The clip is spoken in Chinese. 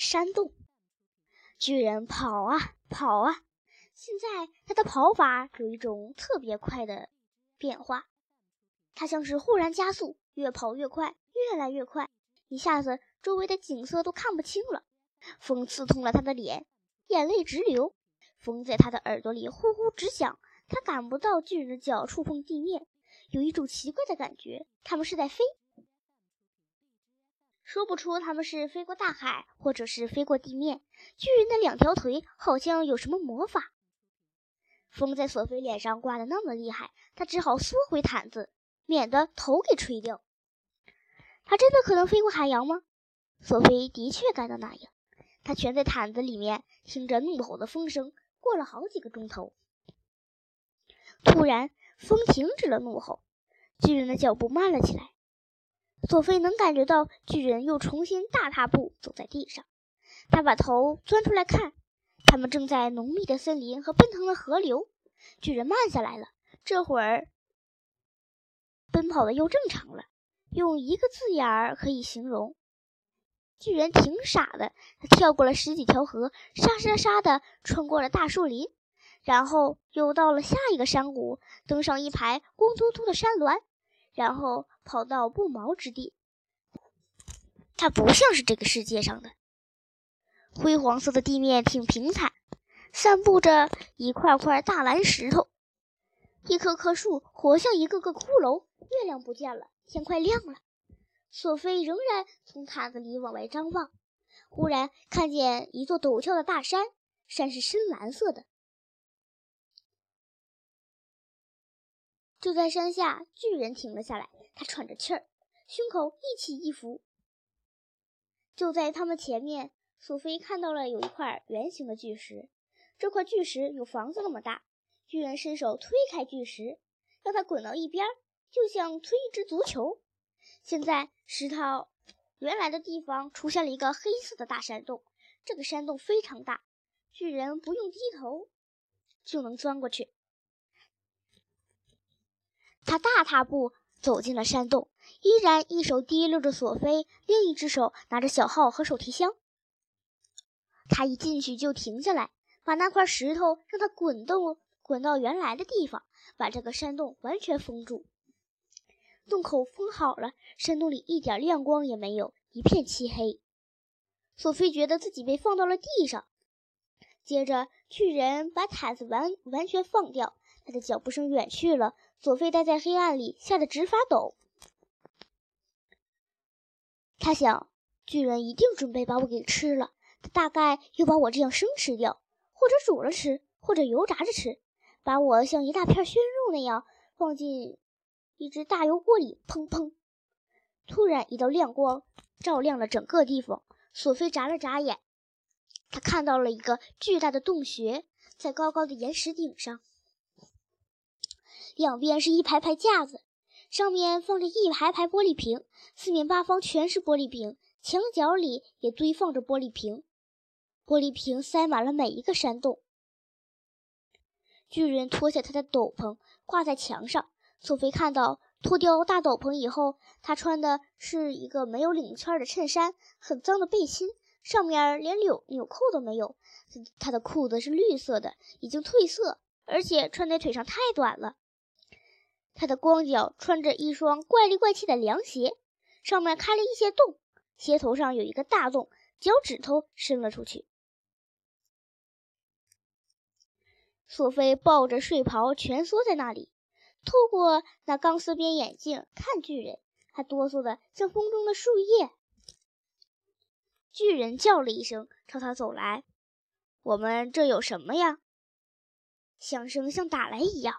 山洞。巨人跑啊跑啊，现在他的跑法有一种特别快的变化，他像是忽然加速，越跑越快，越来越快，一下子周围的景色都看不清了。风刺痛了他的脸，眼泪直流。风在他的耳朵里呼呼直响，他感不到巨人的脚触碰地面，有一种奇怪的感觉，他们是在飞。说不出他们是飞过大海，或者是飞过地面。巨人的两条腿好像有什么魔法。风在索菲脸上刮得那么厉害，他只好缩回毯子，免得头给吹掉。他真的可能飞过海洋吗？索菲的确感到那样。他蜷在毯子里面，听着怒吼的风声，过了好几个钟头。突然，风停止了怒吼，巨人的脚步慢了起来。索菲能感觉到巨人又重新大踏步走在地上，他把头钻出来看，他们正在浓密的森林和奔腾的河流。巨人慢下来了，这会儿奔跑的又正常了。用一个字眼儿可以形容：巨人挺傻的。他跳过了十几条河，沙沙沙的穿过了大树林，然后又到了下一个山谷，登上一排光秃秃的山峦。然后跑到不毛之地，它不像是这个世界上的灰黄色的地面，挺平坦，散布着一块块大蓝石头，一棵棵树活像一个个骷髅。月亮不见了，天快亮了。索菲仍然从毯子里往外张望，忽然看见一座陡峭的大山，山是深蓝色的。就在山下，巨人停了下来。他喘着气儿，胸口一起一伏。就在他们前面，索菲看到了有一块圆形的巨石。这块巨石有房子那么大。巨人伸手推开巨石，让它滚到一边，就像推一只足球。现在石头原来的地方出现了一个黑色的大山洞。这个山洞非常大，巨人不用低头就能钻过去。他大踏步走进了山洞，依然一手提溜着索菲，另一只手拿着小号和手提箱。他一进去就停下来，把那块石头让它滚动，滚到原来的地方，把这个山洞完全封住。洞口封好了，山洞里一点亮光也没有，一片漆黑。索菲觉得自己被放到了地上。接着，巨人把毯子完完全放掉。他的脚步声远去了，索菲待在黑暗里，吓得直发抖。他想，巨人一定准备把我给吃了。他大概又把我这样生吃掉，或者煮了吃，或者油炸着吃，把我像一大片鲜肉那样放进一只大油锅里。砰砰！突然，一道亮光照亮了整个地方。索菲眨了眨眼，他看到了一个巨大的洞穴，在高高的岩石顶上。两边是一排排架子，上面放着一排排玻璃瓶，四面八方全是玻璃瓶，墙角里也堆放着玻璃瓶，玻璃瓶塞满了每一个山洞。巨人脱下他的斗篷，挂在墙上。索菲看到，脱掉大斗篷以后，他穿的是一个没有领圈的衬衫，很脏的背心，上面连纽纽扣都没有。他的裤子是绿色的，已经褪色，而且穿在腿上太短了。他的光脚穿着一双怪里怪气的凉鞋，上面开了一些洞，鞋头上有一个大洞，脚趾头伸了出去。索菲抱着睡袍蜷缩在那里，透过那钢丝边眼镜看巨人，他哆嗦的像风中的树叶。巨人叫了一声，朝他走来。我们这有什么呀？响声像打雷一样。